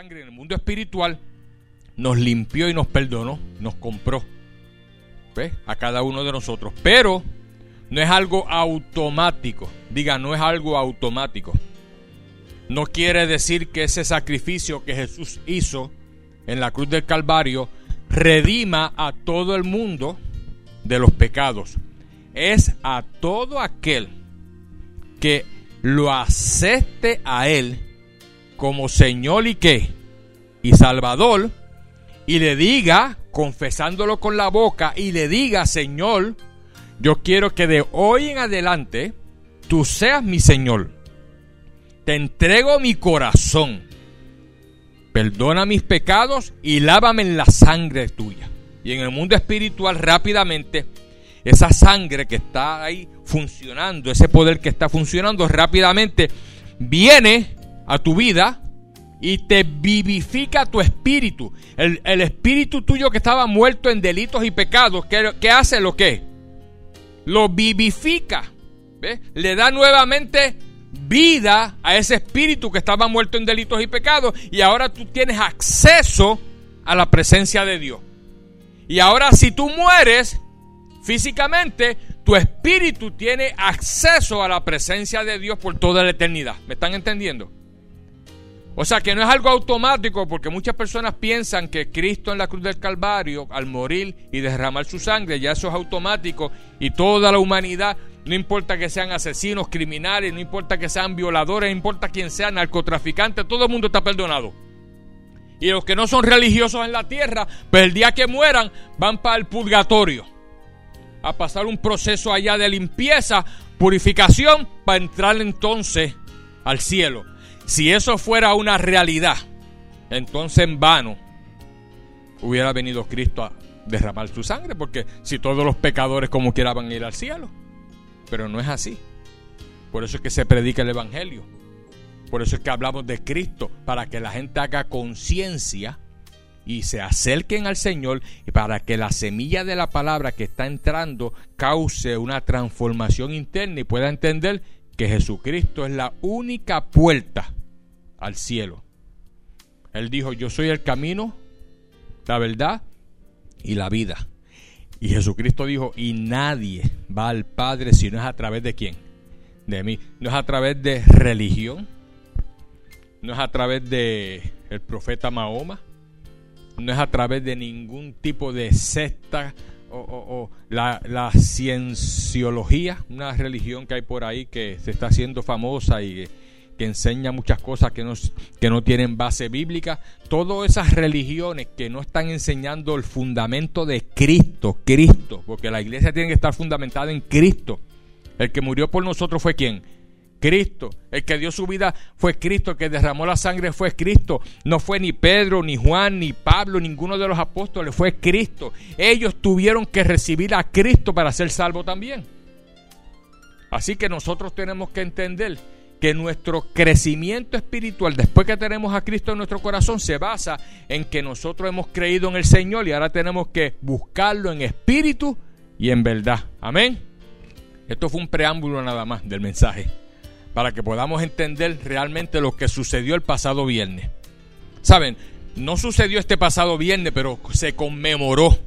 en el mundo espiritual, nos limpió y nos perdonó, nos compró. ¿Ves? A cada uno de nosotros. Pero no es algo automático. Diga, no es algo automático. No quiere decir que ese sacrificio que Jesús hizo en la cruz del Calvario redima a todo el mundo de los pecados. Es a todo aquel que lo acepte a Él como Señor y qué, y Salvador, y le diga, confesándolo con la boca, y le diga, Señor, yo quiero que de hoy en adelante tú seas mi Señor. Te entrego mi corazón. Perdona mis pecados y lávame en la sangre tuya. Y en el mundo espiritual rápidamente, esa sangre que está ahí funcionando, ese poder que está funcionando rápidamente, viene a tu vida y te vivifica tu espíritu. El, espíritu tuyo que estaba muerto en delitos y pecados, ¿qué, hace lo que? Lo vivifica. Le da nuevamente vida a ese espíritu que estaba muerto en delitos y pecados y ahora tú tienes acceso a la presencia de Dios. Y ahora si tú mueres físicamente, tu espíritu tiene acceso a la presencia de Dios por toda la eternidad. ¿Me están entendiendo? O sea que no es algo automático porque muchas personas piensan que Cristo en la cruz del Calvario, al morir y derramar su sangre, ya eso es automático y toda la humanidad, no importa que sean asesinos, criminales, no importa que sean violadores, no importa quién sea, narcotraficante, todo el mundo está perdonado. Y los que no son religiosos en la tierra, pues el día que mueran van para el purgatorio a pasar un proceso allá de limpieza, purificación, para entrar entonces al cielo. Si eso fuera una realidad, entonces en vano hubiera venido Cristo a derramar su sangre, porque si todos los pecadores como quiera van a ir al cielo, pero no es así. Por eso es que se predica el Evangelio. Por eso es que hablamos de Cristo, para que la gente haga conciencia y se acerquen al Señor y para que la semilla de la palabra que está entrando cause una transformación interna y pueda entender que Jesucristo es la única puerta al cielo. Él dijo, yo soy el camino, la verdad y la vida. Y Jesucristo dijo, y nadie va al Padre si no es a través de quién? De mí. No es a través de religión. No es a través de el profeta Mahoma. No es a través de ningún tipo de secta o, la, la, cienciología, una religión que hay por ahí que se está haciendo famosa y que enseña muchas cosas que no, que no tienen base bíblica. Todas esas religiones que no están enseñando el fundamento de Cristo, Cristo, porque la iglesia tiene que estar fundamentada en Cristo. El que murió por nosotros fue quién? Cristo. El que dio su vida fue Cristo. El que derramó la sangre fue Cristo. No fue ni Pedro, ni Juan, ni Pablo, ninguno de los apóstoles. Fue Cristo. Ellos tuvieron que recibir a Cristo para ser salvos también. Así que nosotros tenemos que entender que nuestro crecimiento espiritual, después que tenemos a Cristo en nuestro corazón, se basa en que nosotros hemos creído en el Señor y ahora tenemos que buscarlo en espíritu y en verdad. Amén. Esto fue un preámbulo nada más del mensaje, para que podamos entender realmente lo que sucedió el pasado viernes. Saben, no sucedió este pasado viernes, pero se conmemoró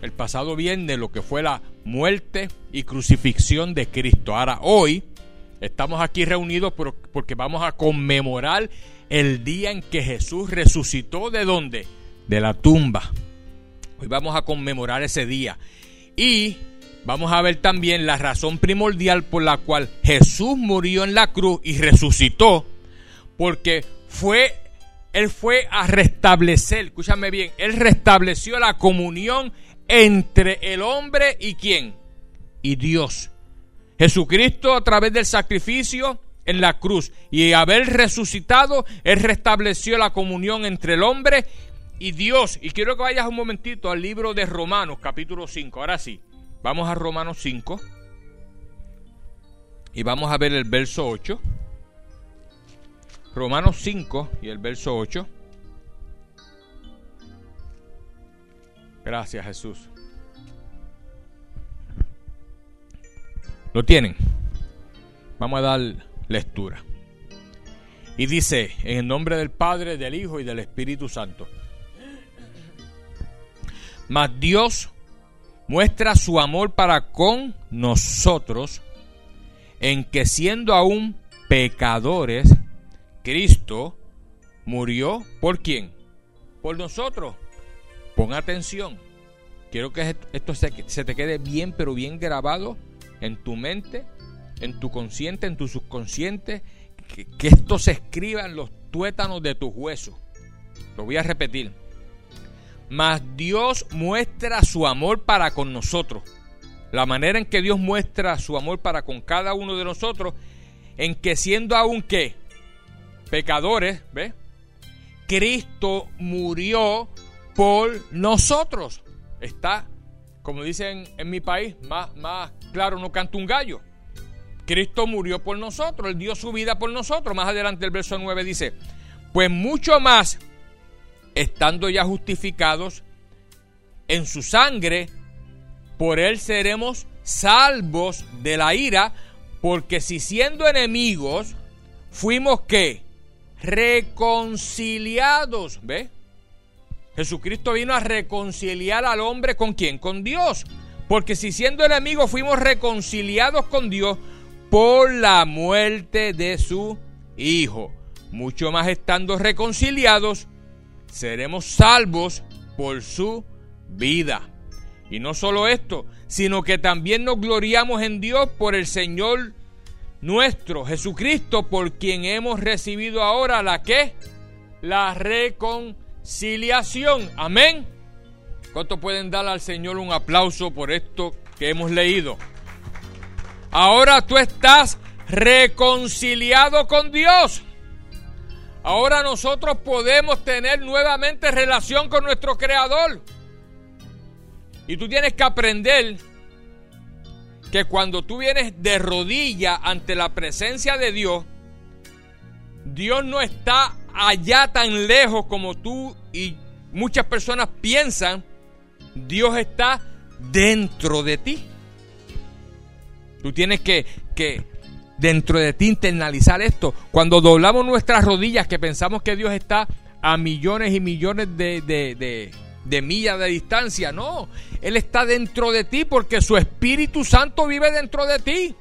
el pasado viernes lo que fue la muerte y crucifixión de Cristo. Ahora, hoy, Estamos aquí reunidos porque vamos a conmemorar el día en que Jesús resucitó de dónde? De la tumba. Hoy vamos a conmemorar ese día. Y vamos a ver también la razón primordial por la cual Jesús murió en la cruz y resucitó. Porque fue, Él fue a restablecer, escúchame bien, Él restableció la comunión entre el hombre y quién? Y Dios. Jesucristo a través del sacrificio en la cruz y haber resucitado, Él restableció la comunión entre el hombre y Dios. Y quiero que vayas un momentito al libro de Romanos, capítulo 5. Ahora sí, vamos a Romanos 5 y vamos a ver el verso 8. Romanos 5 y el verso 8. Gracias Jesús. ¿Lo tienen? Vamos a dar lectura. Y dice, en el nombre del Padre, del Hijo y del Espíritu Santo. Mas Dios muestra su amor para con nosotros en que siendo aún pecadores, Cristo murió por quién? Por nosotros. Pon atención. Quiero que esto se, te quede bien, pero bien grabado en tu mente, en tu consciente, en tu subconsciente. Que, esto se escriba en los tuétanos de tus huesos. Lo voy a repetir. Mas Dios muestra su amor para con nosotros. La manera en que Dios muestra su amor para con cada uno de nosotros, en que siendo aún que pecadores, ¿ves? Cristo murió por nosotros. Está, como dicen en mi país, más, más claro no canta un gallo. Cristo murió por nosotros, Él dio su vida por nosotros. Más adelante el verso 9 dice, pues mucho más, estando ya justificados en su sangre, por Él seremos salvos de la ira, porque si siendo enemigos, fuimos que reconciliados, ¿ve? Jesucristo vino a reconciliar al hombre con quién? Con Dios. Porque si siendo enemigos fuimos reconciliados con Dios por la muerte de su Hijo. Mucho más estando reconciliados, seremos salvos por su vida. Y no solo esto, sino que también nos gloriamos en Dios por el Señor nuestro Jesucristo, por quien hemos recibido ahora la que? La reconciliación. Amén. ¿Cuánto pueden dar al Señor un aplauso por esto que hemos leído? Ahora tú estás reconciliado con Dios. Ahora nosotros podemos tener nuevamente relación con nuestro Creador. Y tú tienes que aprender que cuando tú vienes de rodilla ante la presencia de Dios, Dios no está allá tan lejos como tú y muchas personas piensan. Dios está dentro de ti. Tú tienes que, que dentro de ti internalizar esto. Cuando doblamos nuestras rodillas, que pensamos que Dios está a millones y millones de, de de millas de distancia. No, Él está dentro de ti porque su Espíritu Santo vive dentro de ti.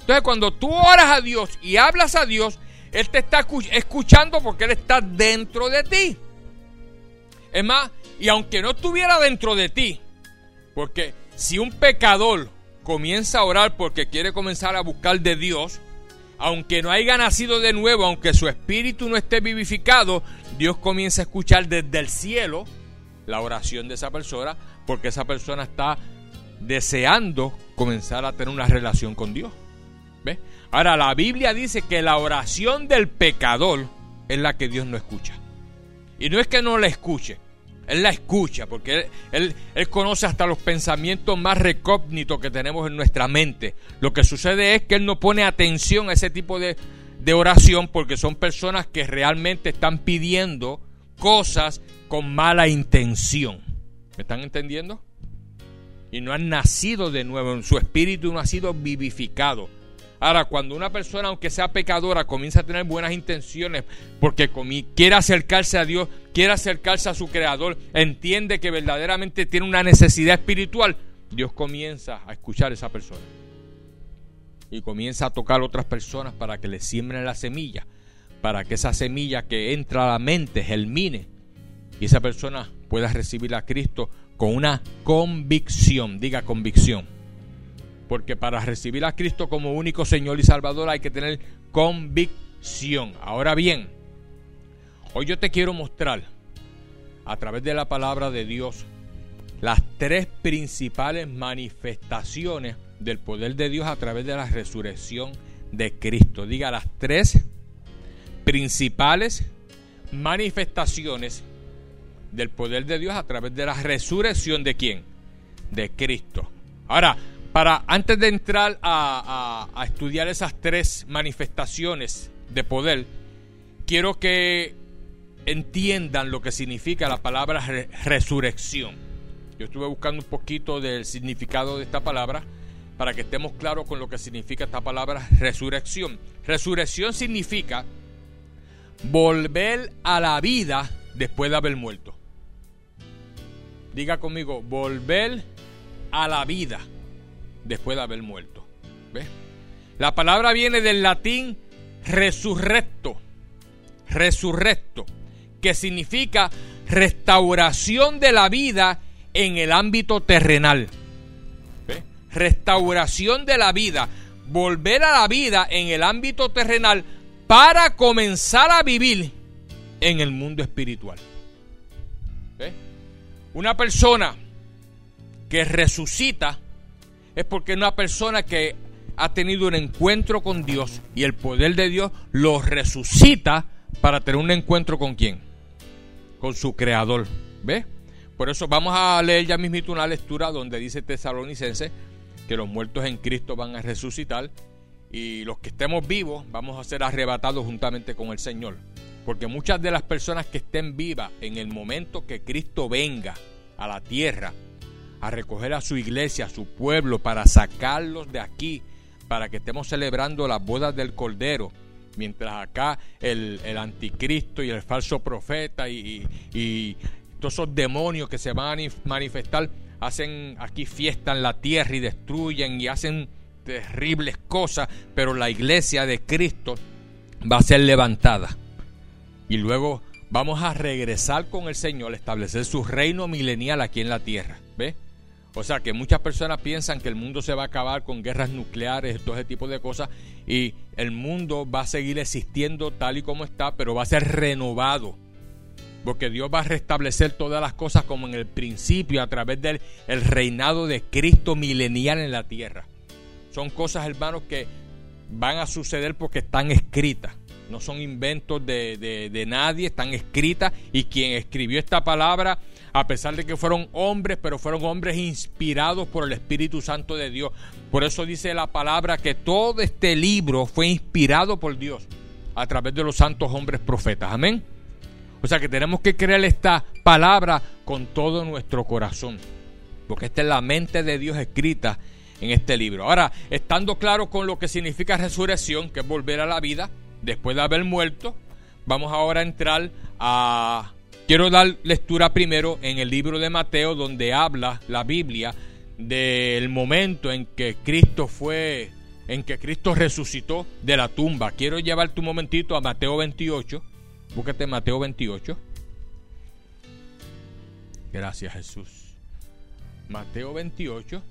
Entonces cuando tú oras a Dios y hablas a Dios, Él te está escuchando porque Él está dentro de ti. Es más, y aunque no estuviera dentro de ti, porque si un pecador comienza a orar porque quiere comenzar a buscar de Dios, aunque no haya nacido de nuevo, aunque su espíritu no esté vivificado, Dios comienza a escuchar desde el cielo la oración de esa persona porque esa persona está deseando comenzar a tener una relación con Dios. ¿Ve? Ahora, la Biblia dice que la oración del pecador es la que Dios no escucha. Y no es que no la escuche, Él la escucha porque Él, él, conoce hasta los pensamientos más recógnitos que tenemos en nuestra mente. Lo que sucede es que Él no pone atención a ese tipo de, de oración porque son personas que realmente están pidiendo cosas con mala intención. ¿Me están entendiendo? Y no han nacido de nuevo, en su espíritu no ha sido vivificado. Ahora, cuando una persona, aunque sea pecadora, comienza a tener buenas intenciones porque quiere acercarse a Dios, quiere acercarse a su Creador, entiende que verdaderamente tiene una necesidad espiritual, Dios comienza a escuchar a esa persona. Y comienza a tocar a otras personas para que le siembren la semilla, para que esa semilla que entra a la mente germine y esa persona pueda recibir a Cristo con una convicción, diga convicción. Porque para recibir a Cristo como único Señor y Salvador hay que tener convicción. Ahora bien, hoy yo te quiero mostrar a través de la palabra de Dios las tres principales manifestaciones del poder de Dios a través de la resurrección de Cristo. Diga las tres principales manifestaciones del poder de Dios a través de la resurrección de quién? De Cristo. Ahora, para antes de entrar a, estudiar esas tres manifestaciones de poder, quiero que entiendan lo que significa la palabra resurrección. Yo estuve buscando un poquito del significado de esta palabra para que estemos claros con lo que significa esta palabra resurrección. Resurrección significa volver a la vida después de haber muerto. Diga conmigo, volver a la vida después de haber muerto. ¿Ves? La palabra viene del latín resurrecto, resurrecto, que significa restauración de la vida en el ámbito terrenal. ¿Ves? Restauración de la vida, volver a la vida en el ámbito terrenal para comenzar a vivir en el mundo espiritual. ¿Ves? Una persona que resucita es porque una persona que ha tenido un encuentro con Dios y el poder de Dios lo resucita para tener un encuentro con quién? Con su creador. ¿Ve? Por eso vamos a leer ya mismito una lectura donde dice Tesalonicense que los muertos en Cristo van a resucitar y los que estemos vivos vamos a ser arrebatados juntamente con el Señor. Porque muchas de las personas que estén vivas en el momento que Cristo venga a la tierra a recoger a su iglesia, a su pueblo, para sacarlos de aquí para que estemos celebrando las bodas del Cordero, mientras acá el, anticristo y el falso profeta y, y, todos esos demonios que se van a manifestar hacen aquí fiesta en la tierra y destruyen y hacen terribles cosas, pero la iglesia de Cristo va a ser levantada. Y luego vamos a regresar con el Señor, establecer su reino milenial aquí en la tierra. O sea que muchas personas piensan que el mundo se va a acabar con guerras nucleares, todo ese tipo de cosas, y el mundo va a seguir existiendo tal y como está, pero va a ser renovado. Porque Dios va a restablecer todas las cosas como en el principio, a través del el reinado de Cristo milenial en la tierra. Son cosas, hermanos, que van a suceder porque están escritas no son inventos de, nadie, están escritas y quien escribió esta palabra, a pesar de que fueron hombres, pero fueron hombres inspirados por el Espíritu Santo de Dios. Por eso dice la palabra que todo este libro fue inspirado por Dios a través de los santos hombres profetas. Amén. O sea que tenemos que creer esta palabra con todo nuestro corazón, porque esta es la mente de Dios escrita en este libro. Ahora, estando claro con lo que significa resurrección, que es volver a la vida, después de haber muerto, vamos ahora a entrar a... Quiero dar lectura primero en el libro de Mateo, donde habla la Biblia del momento en que Cristo fue, en que Cristo resucitó de la tumba. Quiero llevarte un momentito a Mateo 28. Búscate Mateo 28. Gracias Jesús. Mateo 28.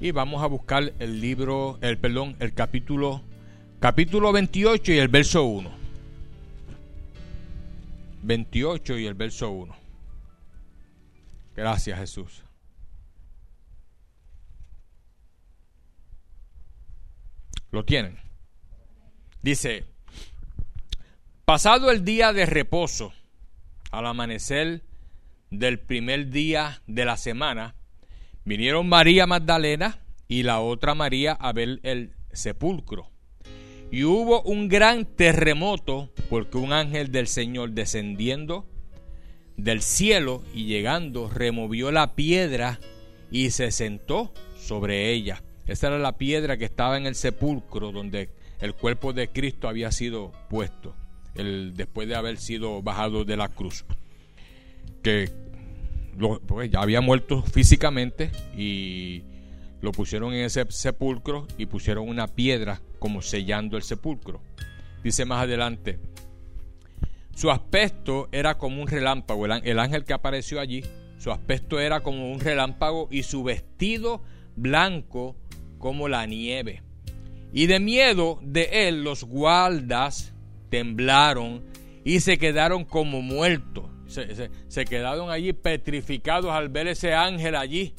y vamos a buscar el libro, el perdón, el capítulo capítulo 28 y el verso 1. 28 y el verso 1. Gracias, Jesús. Lo tienen. Dice, pasado el día de reposo, al amanecer del primer día de la semana, Vinieron María Magdalena y la otra María a ver el sepulcro. Y hubo un gran terremoto porque un ángel del Señor descendiendo del cielo y llegando removió la piedra y se sentó sobre ella. Esa era la piedra que estaba en el sepulcro donde el cuerpo de Cristo había sido puesto después de haber sido bajado de la cruz. Que pues, ya había muerto físicamente y lo pusieron en ese sepulcro y pusieron una piedra como sellando el sepulcro. Dice más adelante, su aspecto era como un relámpago, el ángel que apareció allí, su aspecto era como un relámpago y su vestido blanco como la nieve. Y de miedo de él los guardas temblaron y se quedaron como muertos se, quedaron allí petrificados al ver ese ángel allí,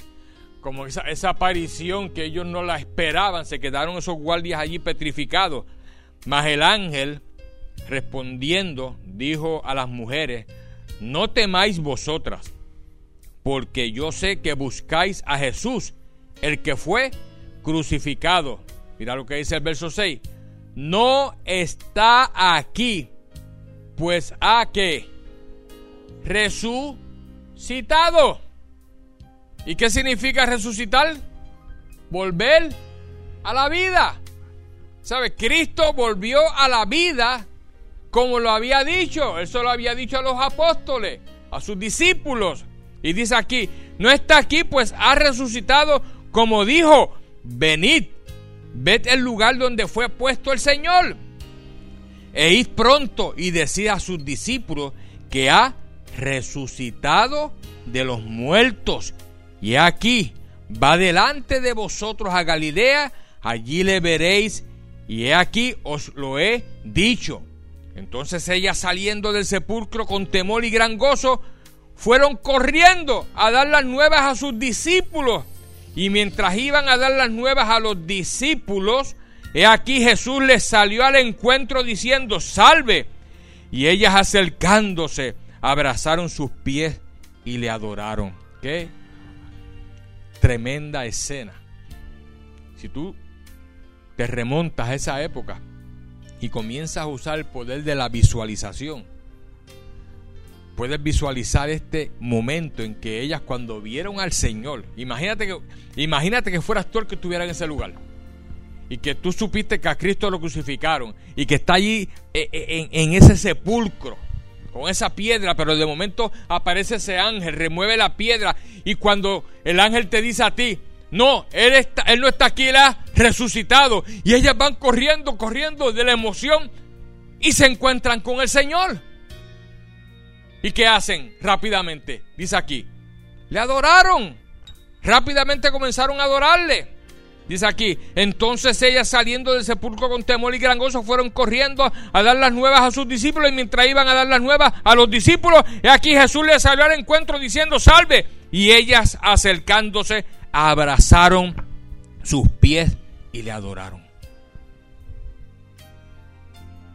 como esa, aparición que ellos no la esperaban, se quedaron esos guardias allí petrificados. Mas el ángel, respondiendo, dijo a las mujeres, no temáis vosotras, porque yo sé que buscáis a Jesús, el que fue crucificado. Mira lo que dice el verso 6. No está aquí, pues a que resucitado. ¿Y qué significa resucitar? Volver a la vida. ¿Sabe? Cristo volvió a la vida como lo había dicho. Eso lo había dicho a los apóstoles, a sus discípulos. Y dice aquí, no está aquí, pues ha resucitado como dijo, venid, ved el lugar donde fue puesto el Señor. E id pronto y decid a sus discípulos que ha resucitado de los muertos. Y aquí va delante de vosotros a Galilea, allí le veréis, y he aquí os lo he dicho. Entonces ellas saliendo del sepulcro con temor y gran gozo, fueron corriendo a dar las nuevas a sus discípulos. Y mientras iban a dar las nuevas a los discípulos, he aquí Jesús les salió al encuentro diciendo, salve. Y ellas acercándose, abrazaron sus pies y le adoraron. Qué tremenda escena. Si tú te remontas a esa época y comienzas a usar el poder de la visualización, puedes visualizar este momento en que ellas cuando vieron al Señor, imagínate que, imagínate que fueras tú el que estuviera en ese lugar y que tú supiste que a Cristo lo crucificaron y que está allí eh, eh, en, en ese sepulcro con esa piedra, pero de momento aparece ese ángel, remueve la piedra y cuando el ángel te dice a ti, no, él, está, él no está aquí, él ha resucitado y ellas van corriendo, corriendo de la emoción y se encuentran con el Señor. ¿Y qué hacen rápidamente? Dice aquí, le adoraron, rápidamente comenzaron a adorarle. Dice aquí, entonces ellas saliendo del sepulcro con temor y gran gozo fueron corriendo a dar las nuevas a sus discípulos y mientras iban a dar las nuevas a los discípulos, y aquí Jesús les salió al encuentro diciendo, salve. Y ellas acercándose abrazaron sus pies y le adoraron.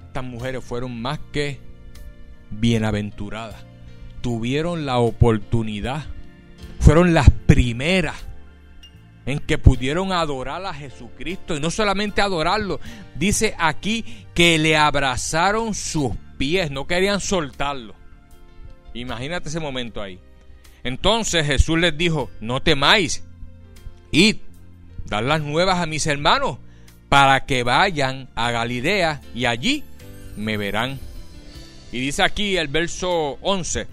Estas mujeres fueron más que bienaventuradas. Tuvieron la oportunidad. Fueron las primeras en que pudieron adorar a Jesucristo y no solamente adorarlo, dice aquí que le abrazaron sus pies, no querían soltarlo. Imagínate ese momento ahí. Entonces Jesús les dijo, no temáis, id, dar las nuevas a mis hermanos para que vayan a Galilea y allí me verán. Y dice aquí el verso 11,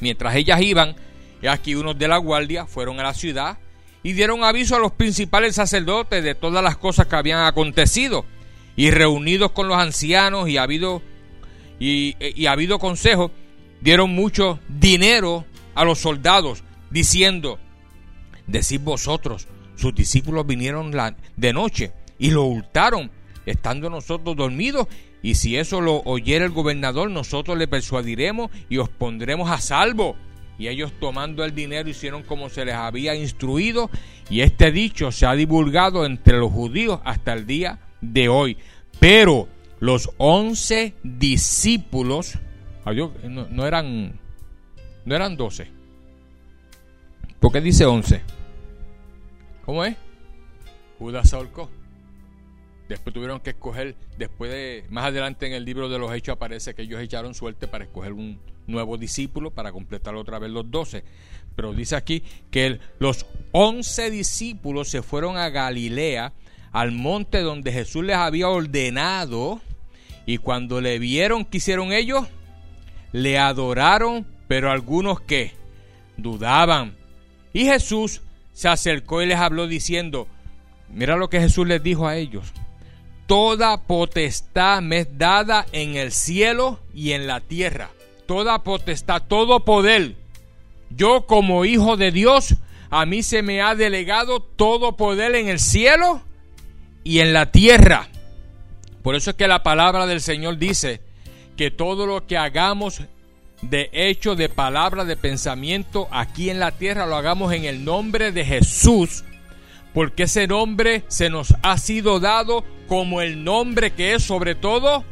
mientras ellas iban, y aquí unos de la guardia fueron a la ciudad y dieron aviso a los principales sacerdotes de todas las cosas que habían acontecido. Y reunidos con los ancianos y ha habido, y, y ha habido consejo, dieron mucho dinero a los soldados, diciendo, decid vosotros, sus discípulos vinieron de noche y lo hurtaron, estando nosotros dormidos, y si eso lo oyera el gobernador, nosotros le persuadiremos y os pondremos a salvo. Y ellos tomando el dinero hicieron como se les había instruido y este dicho se ha divulgado entre los judíos hasta el día de hoy. Pero los once discípulos, no, eran, no eran doce. ¿Por qué dice once? ¿Cómo es? Judas ahorcó. Después tuvieron que escoger, después de, más adelante en el libro de los Hechos aparece que ellos echaron suerte para escoger un nuevo discípulo, para completar otra vez los doce. Pero dice aquí que los once discípulos se fueron a Galilea, al monte donde Jesús les había ordenado, y cuando le vieron, ¿qué hicieron ellos? Le adoraron, pero algunos que dudaban. Y Jesús se acercó y les habló diciendo, mira lo que Jesús les dijo a ellos Toda potestad me es dada en el cielo y en la tierra. Toda potestad, todo poder. Yo como hijo de Dios, a mí se me ha delegado todo poder en el cielo y en la tierra. Por eso es que la palabra del Señor dice que todo lo que hagamos de hecho, de palabra, de pensamiento aquí en la tierra, lo hagamos en el nombre de Jesús porque ese nombre se nos ha sido dado como el nombre que es sobre todo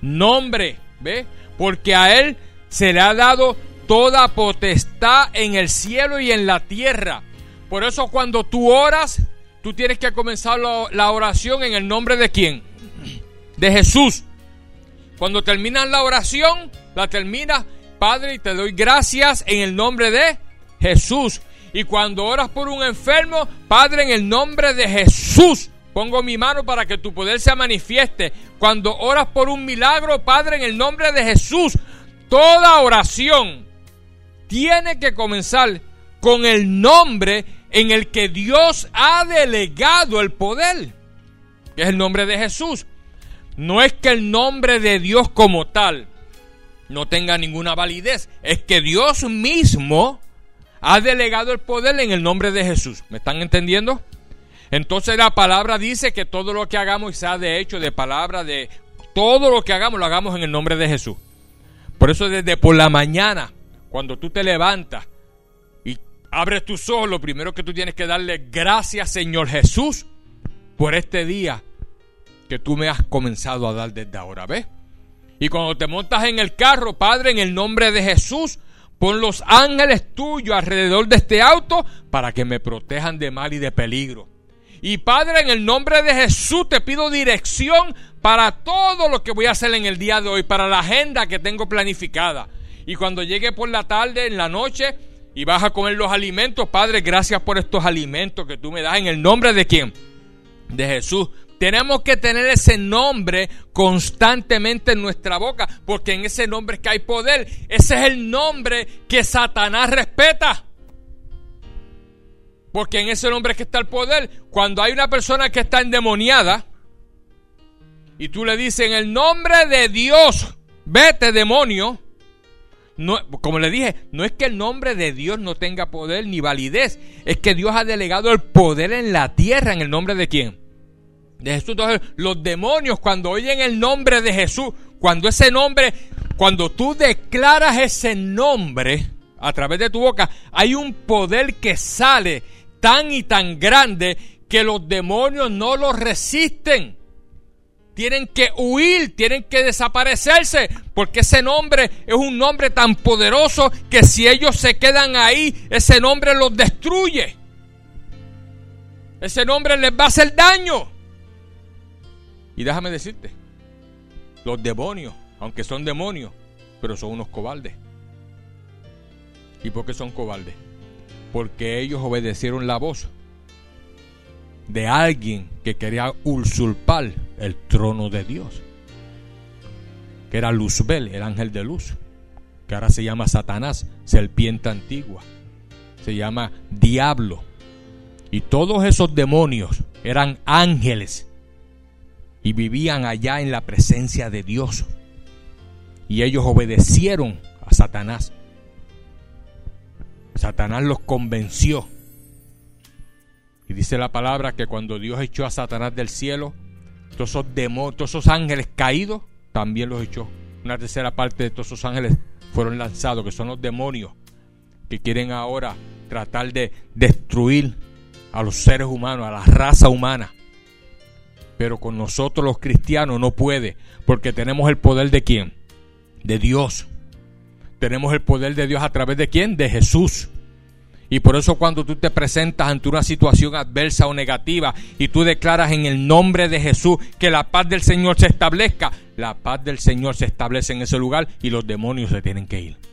nombre, ¿ve? Porque a él se le ha dado toda potestad en el cielo y en la tierra. Por eso cuando tú oras, tú tienes que comenzar la oración en el nombre de quién? De Jesús. Cuando terminas la oración, la terminas, Padre, y te doy gracias en el nombre de Jesús. Y cuando oras por un enfermo, Padre, en el nombre de Jesús, pongo mi mano para que tu poder se manifieste. Cuando oras por un milagro, Padre, en el nombre de Jesús, toda oración tiene que comenzar con el nombre en el que Dios ha delegado el poder, que es el nombre de Jesús. No es que el nombre de Dios como tal no tenga ninguna validez, es que Dios mismo ha delegado el poder en el nombre de Jesús. ¿Me están entendiendo? Entonces la palabra dice que todo lo que hagamos sea de hecho, de palabra, de todo lo que hagamos lo hagamos en el nombre de Jesús. Por eso desde por la mañana, cuando tú te levantas y abres tus ojos, lo primero que tú tienes que darle gracias Señor Jesús por este día que tú me has comenzado a dar desde ahora, ¿ves? Y cuando te montas en el carro, Padre, en el nombre de Jesús, pon los ángeles tuyos alrededor de este auto para que me protejan de mal y de peligro. Y Padre, en el nombre de Jesús te pido dirección para todo lo que voy a hacer en el día de hoy, para la agenda que tengo planificada. Y cuando llegue por la tarde, en la noche, y vas a comer los alimentos, Padre, gracias por estos alimentos que tú me das en el nombre de quién? De Jesús. Tenemos que tener ese nombre constantemente en nuestra boca, porque en ese nombre es que hay poder. Ese es el nombre que Satanás respeta. Porque en ese nombre es que está el poder. Cuando hay una persona que está endemoniada y tú le dices en el nombre de Dios, vete demonio. Como le dije, no es que el nombre de Dios no tenga poder ni validez, es que Dios ha delegado el poder en la tierra en el nombre de quién? De Jesús. Entonces, los demonios cuando oyen el nombre de Jesús, cuando ese nombre, cuando tú declaras ese nombre a través de tu boca, hay un poder que sale tan y tan grande que los demonios no lo resisten. Tienen que huir, tienen que desaparecerse, porque ese nombre es un nombre tan poderoso que si ellos se quedan ahí, ese nombre los destruye. Ese nombre les va a hacer daño. Y déjame decirte, los demonios, aunque son demonios, pero son unos cobardes. ¿Y por qué son cobardes? Porque ellos obedecieron la voz de alguien que quería usurpar el trono de Dios. Que era Luzbel, el ángel de luz. Que ahora se llama Satanás, serpiente antigua. Se llama diablo. Y todos esos demonios eran ángeles y vivían allá en la presencia de Dios. Y ellos obedecieron a Satanás. Satanás los convenció. Y dice la palabra que cuando Dios echó a Satanás del cielo, todos esos demonios, todos esos ángeles caídos, también los echó. Una tercera parte de todos esos ángeles fueron lanzados, que son los demonios que quieren ahora tratar de destruir a los seres humanos, a la raza humana pero con nosotros los cristianos no puede, porque tenemos el poder de quién? De Dios. Tenemos el poder de Dios a través de quién? De Jesús. Y por eso cuando tú te presentas ante una situación adversa o negativa y tú declaras en el nombre de Jesús que la paz del Señor se establezca, la paz del Señor se establece en ese lugar y los demonios se tienen que ir.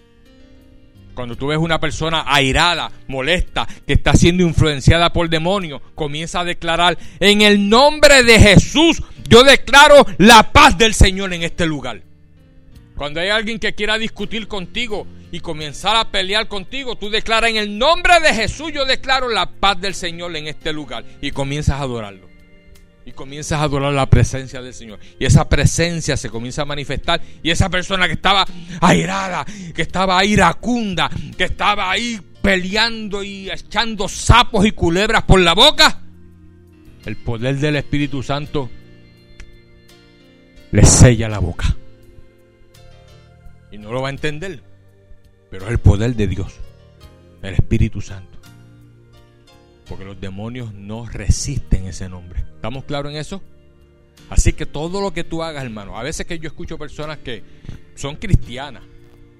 Cuando tú ves una persona airada, molesta, que está siendo influenciada por demonios, comienza a declarar, en el nombre de Jesús, yo declaro la paz del Señor en este lugar. Cuando hay alguien que quiera discutir contigo y comenzar a pelear contigo, tú declaras, en el nombre de Jesús, yo declaro la paz del Señor en este lugar y comienzas a adorarlo y comienzas a adorar la presencia del Señor. Y esa presencia se comienza a manifestar. Y esa persona que estaba airada, que estaba iracunda, que estaba ahí peleando y echando sapos y culebras por la boca, el poder del Espíritu Santo le sella la boca. Y no lo va a entender, pero es el poder de Dios, el Espíritu Santo. Porque los demonios no resisten ese nombre. ¿Estamos claros en eso? Así que todo lo que tú hagas, hermano, a veces que yo escucho personas que son cristianas,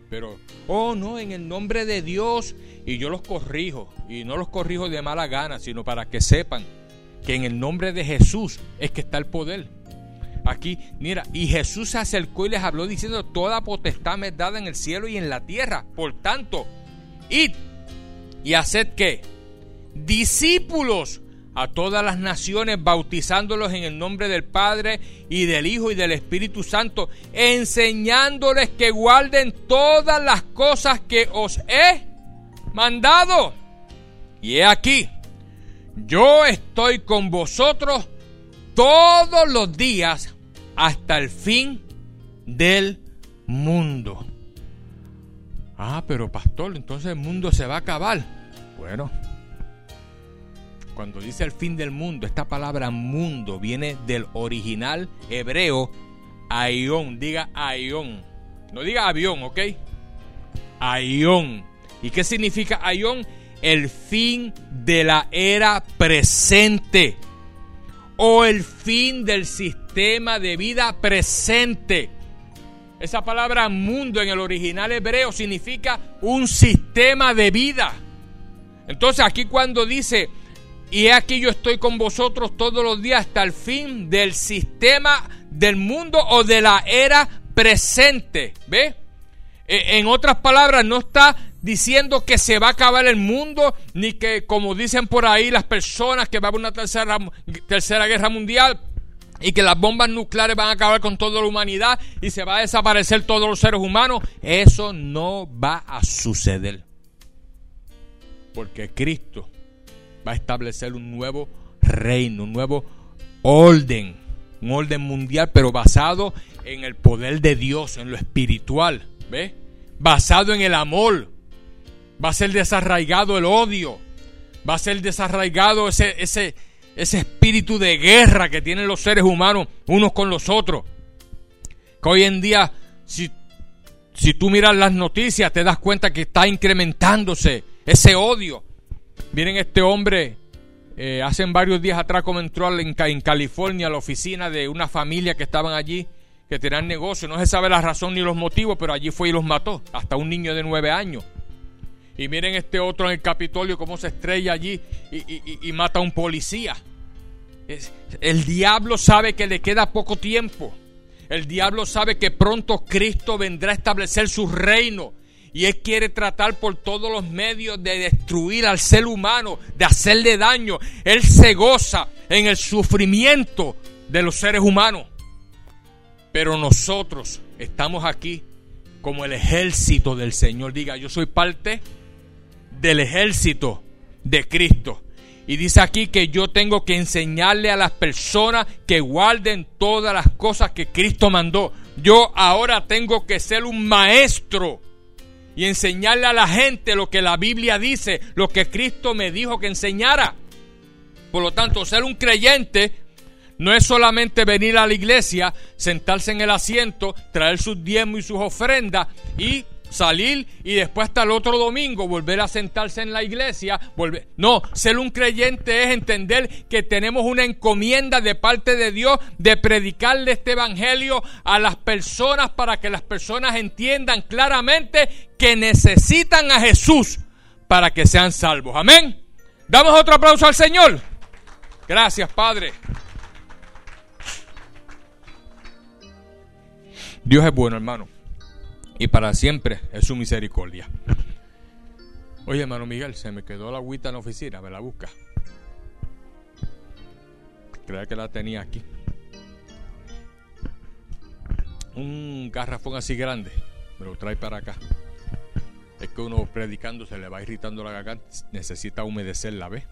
pero, oh no, en el nombre de Dios, y yo los corrijo, y no los corrijo de mala gana, sino para que sepan que en el nombre de Jesús es que está el poder. Aquí, mira, y Jesús se acercó y les habló diciendo, toda potestad me es dada en el cielo y en la tierra. Por tanto, id y haced que discípulos a todas las naciones, bautizándolos en el nombre del Padre y del Hijo y del Espíritu Santo, enseñándoles que guarden todas las cosas que os he mandado. Y he aquí, yo estoy con vosotros todos los días hasta el fin del mundo. Ah, pero pastor, entonces el mundo se va a acabar. Bueno, cuando dice el fin del mundo, esta palabra mundo viene del original hebreo aión. Diga aión. No diga avión, ¿ok? Aión. ¿Y qué significa aión? El fin de la era presente o el fin del sistema de vida presente. Esa palabra mundo en el original hebreo significa un sistema de vida. Entonces aquí cuando dice, y aquí yo estoy con vosotros todos los días hasta el fin del sistema del mundo o de la era presente. ¿Ve? E, en otras palabras, no está diciendo que se va a acabar el mundo, ni que, como dicen por ahí las personas, que va a haber una tercera, tercera guerra mundial y que las bombas nucleares van a acabar con toda la humanidad y se va a desaparecer todos los seres humanos. Eso no va a suceder. Porque Cristo va a establecer un nuevo reino, un nuevo orden, un orden mundial, pero basado en el poder de Dios, en lo espiritual, ¿ve? Basado en el amor. Va a ser desarraigado el odio. Va a ser desarraigado ese, ese, ese espíritu de guerra que tienen los seres humanos unos con los otros. Que hoy en día, si, si tú miras las noticias, te das cuenta que está incrementándose ese odio. Miren este hombre, eh, hace varios días atrás como entró en, en California a la oficina de una familia que estaban allí, que tenían negocio. No se sabe la razón ni los motivos, pero allí fue y los mató. Hasta un niño de nueve años. Y miren este otro en el Capitolio cómo se estrella allí y, mata a un policía. el diablo sabe que le queda poco tiempo. El diablo sabe que pronto Cristo vendrá a establecer su reino. Y Él quiere tratar por todos los medios de destruir al ser humano, de hacerle daño. Él se goza en el sufrimiento de los seres humanos. Pero nosotros estamos aquí como el ejército del Señor. Diga, yo soy parte del ejército de Cristo. Y dice aquí que yo tengo que enseñarle a las personas que guarden todas las cosas que Cristo mandó. Yo ahora tengo que ser un maestro y enseñarle a la gente lo que la Biblia dice, lo que Cristo me dijo que enseñara. Por lo tanto, ser un creyente no es solamente venir a la iglesia, sentarse en el asiento, traer sus diezmos y sus ofrendas y salir y después hasta el otro domingo volver a sentarse en la iglesia. Volver. No, ser un creyente es entender que tenemos una encomienda de parte de Dios de predicarle este evangelio a las personas para que las personas entiendan claramente que necesitan a Jesús para que sean salvos. Amén. Damos otro aplauso al Señor. Gracias, Padre. Dios es bueno, hermano y para siempre es su misericordia. Oye, hermano Miguel, se me quedó la agüita en la oficina, me la busca. Creo que la tenía aquí. Un garrafón así grande, me lo trae para acá. Es que uno predicando se le va irritando la garganta, necesita humedecerla, ¿ves?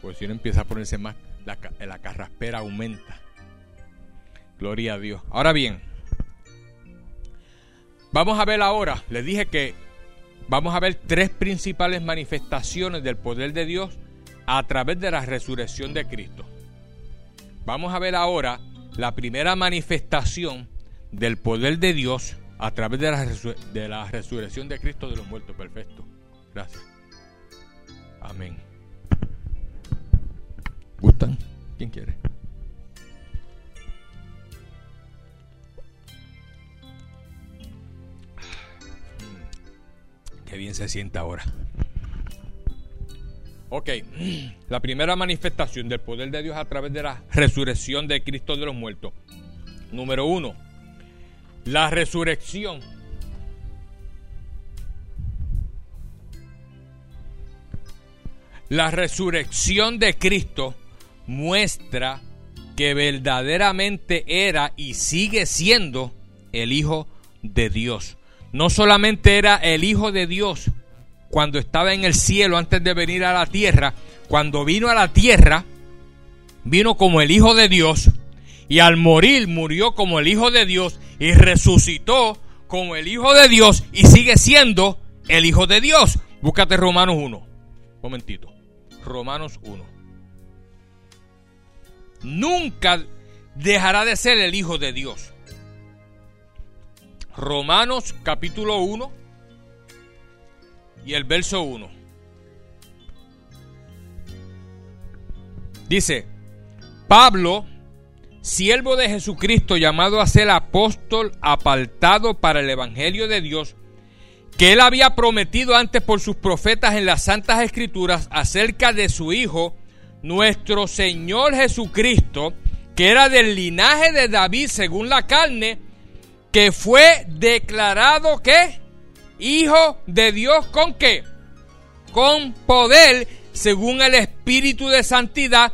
Pues si uno empieza a ponerse más, la, la carraspera aumenta. Gloria a Dios. Ahora bien, Vamos a ver ahora, les dije que vamos a ver tres principales manifestaciones del poder de Dios a través de la resurrección de Cristo. Vamos a ver ahora la primera manifestación del poder de Dios a través de la, de la resurrección de Cristo de los muertos. Perfecto. Gracias. Amén. ¿Gustan? ¿Quién quiere? Qué bien se sienta ahora. Ok, la primera manifestación del poder de Dios a través de la resurrección de Cristo de los muertos. Número uno, la resurrección. La resurrección de Cristo muestra que verdaderamente era y sigue siendo el Hijo de Dios. No solamente era el Hijo de Dios cuando estaba en el cielo antes de venir a la tierra, cuando vino a la tierra, vino como el Hijo de Dios y al morir murió como el Hijo de Dios y resucitó como el Hijo de Dios y sigue siendo el Hijo de Dios. Búscate Romanos 1. Momentito. Romanos 1. Nunca dejará de ser el Hijo de Dios. Romanos capítulo 1 y el verso 1. Dice, Pablo, siervo de Jesucristo, llamado a ser apóstol apartado para el Evangelio de Dios, que él había prometido antes por sus profetas en las Santas Escrituras acerca de su Hijo, nuestro Señor Jesucristo, que era del linaje de David según la carne, que fue declarado que Hijo de Dios con qué? Con poder según el Espíritu de Santidad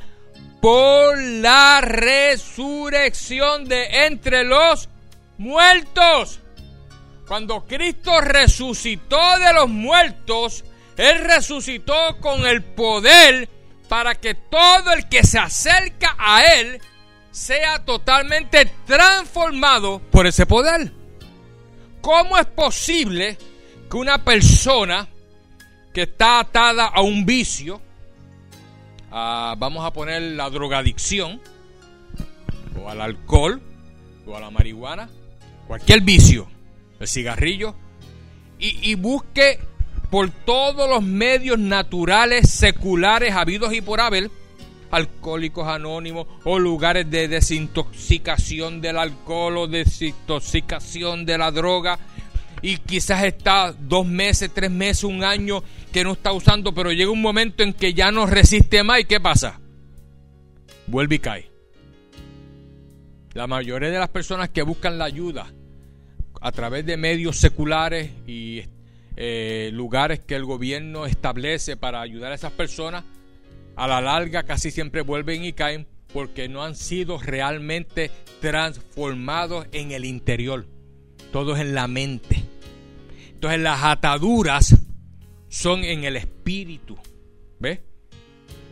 por la resurrección de entre los muertos. Cuando Cristo resucitó de los muertos, Él resucitó con el poder para que todo el que se acerca a Él sea totalmente transformado por ese poder. ¿Cómo es posible que una persona que está atada a un vicio, vamos a poner la drogadicción, o al alcohol, o a la marihuana, cualquier vicio, el cigarrillo, y, y busque por todos los medios naturales, seculares, habidos y por haber, alcohólicos anónimos o lugares de desintoxicación del alcohol o desintoxicación de la droga y quizás está dos meses, tres meses, un año que no está usando, pero llega un momento en que ya no resiste más y ¿qué pasa? Vuelve y cae. La mayoría de las personas que buscan la ayuda a través de medios seculares y eh, lugares que el gobierno establece para ayudar a esas personas, a la larga casi siempre vuelven y caen porque no han sido realmente transformados en el interior. Todo es en la mente. Entonces las ataduras son en el espíritu. ¿Ves?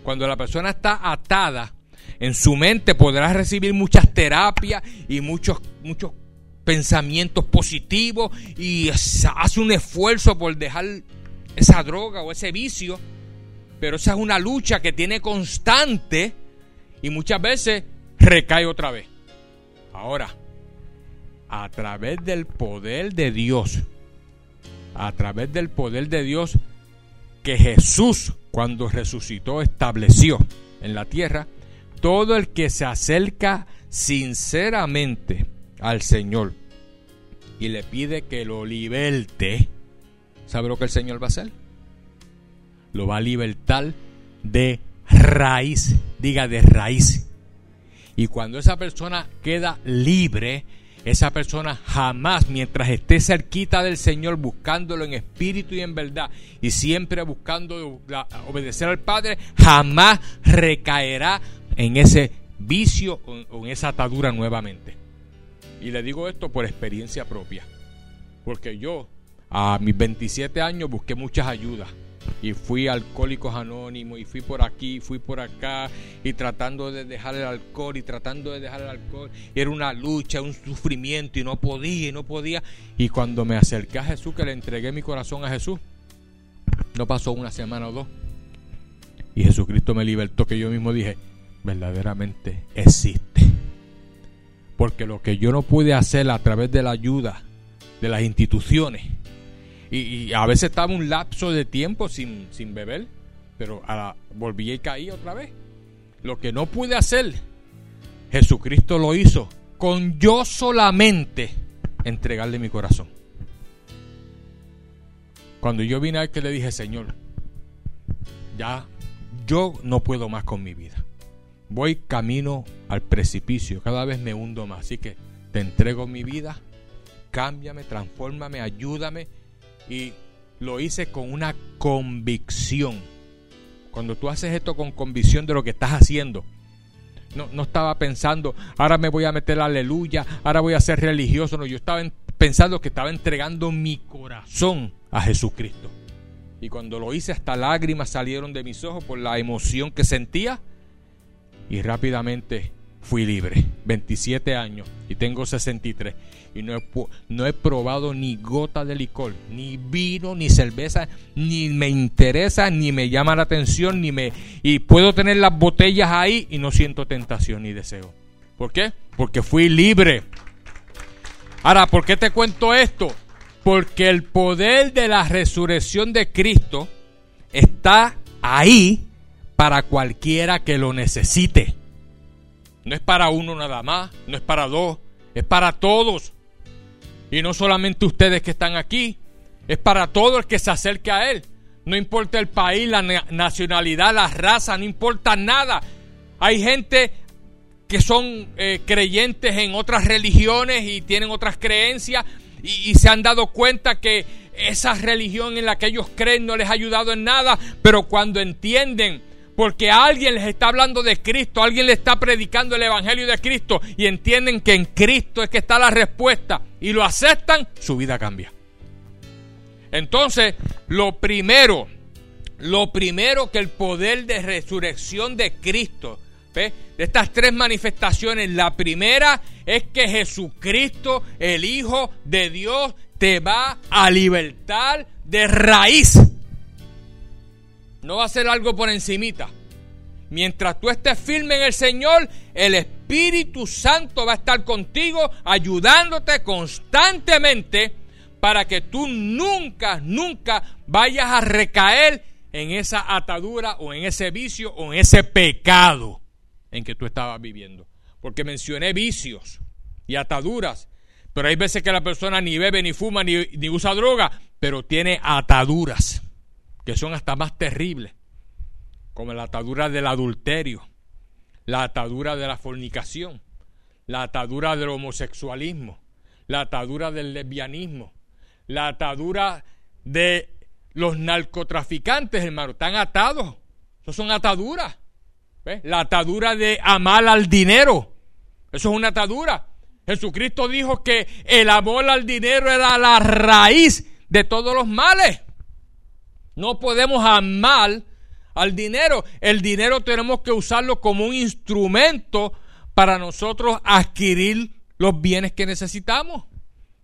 Cuando la persona está atada, en su mente podrá recibir muchas terapias y muchos, muchos pensamientos positivos y hace un esfuerzo por dejar esa droga o ese vicio pero esa es una lucha que tiene constante y muchas veces recae otra vez. Ahora, a través del poder de Dios, a través del poder de Dios que Jesús cuando resucitó estableció en la tierra, todo el que se acerca sinceramente al Señor y le pide que lo liberte, ¿sabe lo que el Señor va a hacer? Lo va a libertar de raíz, diga de raíz. Y cuando esa persona queda libre, esa persona jamás, mientras esté cerquita del Señor, buscándolo en espíritu y en verdad, y siempre buscando obedecer al Padre, jamás recaerá en ese vicio o en esa atadura nuevamente. Y le digo esto por experiencia propia, porque yo a mis 27 años busqué muchas ayudas y fui a Alcohólicos Anónimos y fui por aquí, fui por acá y tratando de dejar el alcohol y tratando de dejar el alcohol. era una lucha, un sufrimiento y no podía y no podía. Y cuando me acerqué a Jesús, que le entregué mi corazón a Jesús, no pasó una semana o dos. Y Jesucristo me libertó que yo mismo dije, verdaderamente existe. Porque lo que yo no pude hacer a través de la ayuda de las instituciones, y, a veces estaba un lapso de tiempo sin, beber, pero volví y caí otra vez. Lo que no pude hacer, Jesucristo lo hizo con yo solamente entregarle mi corazón. Cuando yo vine a él que le dije, Señor, ya yo no puedo más con mi vida. Voy camino al precipicio, cada vez me hundo más. Así que te entrego mi vida, cámbiame, transfórmame, ayúdame y lo hice con una convicción, cuando tú haces esto con convicción de lo que estás haciendo, no, no estaba pensando, ahora me voy a meter aleluya, ahora voy a ser religioso. No, yo estaba pensando que estaba entregando mi corazón a Jesucristo. Y cuando lo hice, hasta lágrimas salieron de mis ojos por la emoción que sentía. Y rápidamente fui libre. 27 años y tengo 63. Y no he, no he probado ni gota de licor, ni vino, ni cerveza, ni me interesa, ni me llama la atención, ni me... Y puedo tener las botellas ahí y no siento tentación ni deseo. ¿Por qué? Porque fui libre. Ahora, ¿por qué te cuento esto? Porque el poder de la resurrección de Cristo está ahí para cualquiera que lo necesite. No es para uno nada más, no es para dos, es para todos. Y no solamente ustedes que están aquí, es para todo el que se acerque a Él. No importa el país, la nacionalidad, la raza, no importa nada. Hay gente que son eh, creyentes en otras religiones y tienen otras creencias y, y, se han dado cuenta que esa religión en la que ellos creen no les ha ayudado en nada, pero cuando entienden porque alguien les está hablando de Cristo, alguien les está predicando el Evangelio de Cristo y entienden que en Cristo es que está la respuesta y lo aceptan, su vida cambia. Entonces, lo primero, lo primero que el poder de resurrección de Cristo, de estas tres manifestaciones, la primera es que Jesucristo, el Hijo de Dios, te va a libertar de raíz. No va a ser algo por encimita. Mientras tú estés firme en el Señor, el Espíritu Santo va a estar contigo, ayudándote constantemente para que tú nunca, nunca vayas a recaer en esa atadura o en ese vicio o en ese pecado en que tú estabas viviendo. Porque mencioné vicios y ataduras, pero hay veces que la persona ni bebe, ni fuma, ni, ni usa droga, pero tiene ataduras que son hasta más terribles, como la atadura del adulterio, la atadura de la fornicación, la atadura del homosexualismo, la atadura del lesbianismo, la atadura de los narcotraficantes, hermano, están atados. Eso son ataduras. La atadura de amar al dinero. Eso es una atadura. Jesucristo dijo que el amor al dinero era la raíz de todos los males. No podemos amar al dinero. El dinero tenemos que usarlo como un instrumento para nosotros adquirir los bienes que necesitamos.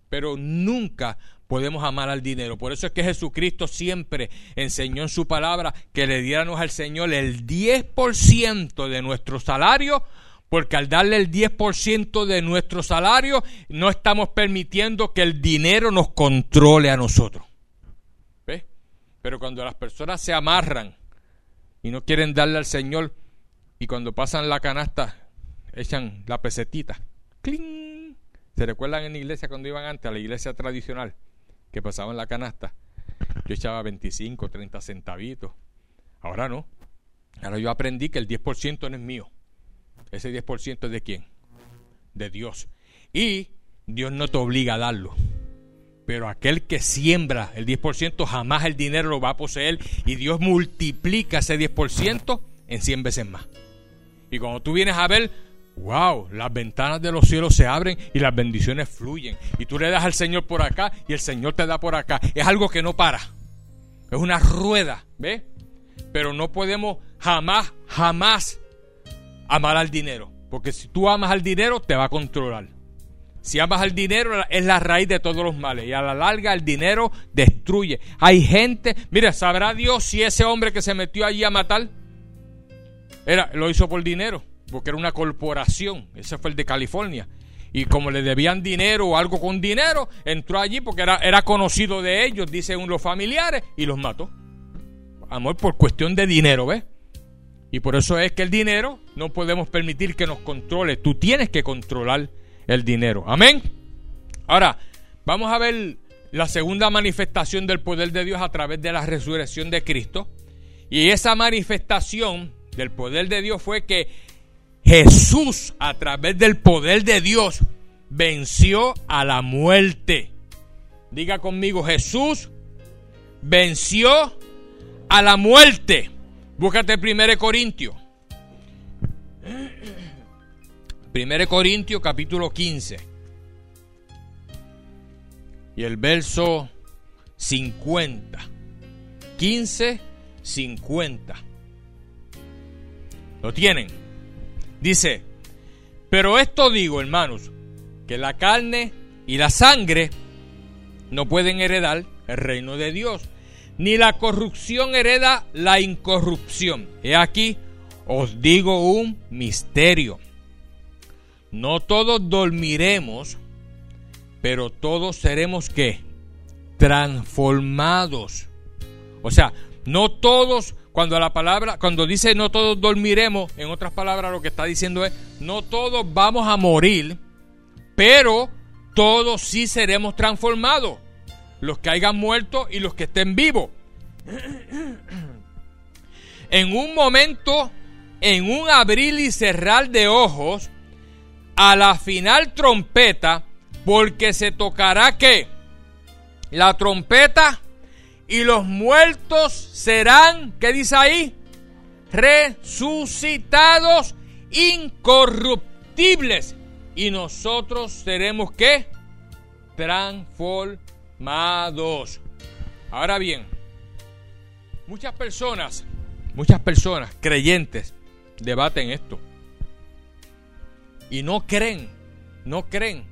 Pero nunca podemos amar al dinero. Por eso es que Jesucristo siempre enseñó en su palabra que le diéramos al Señor el 10% de nuestro salario, porque al darle el 10% de nuestro salario no estamos permitiendo que el dinero nos controle a nosotros. Pero cuando las personas se amarran y no quieren darle al Señor, y cuando pasan la canasta, echan la pesetita. ¡Cling! ¿Se recuerdan en la iglesia cuando iban antes a la iglesia tradicional? Que pasaban la canasta. Yo echaba 25, 30 centavitos. Ahora no. Ahora yo aprendí que el 10% no es mío. Ese 10% es de quién? De Dios. Y Dios no te obliga a darlo. Pero aquel que siembra el 10% jamás el dinero lo va a poseer y Dios multiplica ese 10% en 100 veces más. Y cuando tú vienes a ver, wow, las ventanas de los cielos se abren y las bendiciones fluyen. Y tú le das al Señor por acá y el Señor te da por acá. Es algo que no para. Es una rueda, ¿ves? Pero no podemos jamás, jamás amar al dinero. Porque si tú amas al dinero, te va a controlar. Si amas al dinero, es la raíz de todos los males. Y a la larga, el dinero destruye. Hay gente, mira, ¿sabrá Dios si ese hombre que se metió allí a matar era, lo hizo por dinero? Porque era una corporación. Ese fue el de California. Y como le debían dinero o algo con dinero, entró allí porque era, era conocido de ellos, dicen los familiares, y los mató. Amor, por cuestión de dinero, ¿ves? Y por eso es que el dinero no podemos permitir que nos controle. Tú tienes que controlar el dinero. Amén. Ahora, vamos a ver la segunda manifestación del poder de Dios a través de la resurrección de Cristo. Y esa manifestación del poder de Dios fue que Jesús, a través del poder de Dios, venció a la muerte. Diga conmigo, Jesús venció a la muerte. Búscate 1 Corintios. 1 Corintios capítulo 15. Y el verso 50. 15, 50. ¿Lo tienen? Dice, pero esto digo, hermanos, que la carne y la sangre no pueden heredar el reino de Dios, ni la corrupción hereda la incorrupción. He aquí, os digo un misterio. No todos dormiremos, pero todos seremos qué? Transformados. O sea, no todos, cuando la palabra, cuando dice no todos dormiremos, en otras palabras lo que está diciendo es, no todos vamos a morir, pero todos sí seremos transformados. Los que hayan muerto y los que estén vivos. En un momento, en un abrir y cerrar de ojos, a la final trompeta, porque se tocará que la trompeta y los muertos serán, ¿qué dice ahí? Resucitados incorruptibles. Y nosotros seremos qué? Transformados. Ahora bien, muchas personas, muchas personas creyentes debaten esto. Y no creen, no creen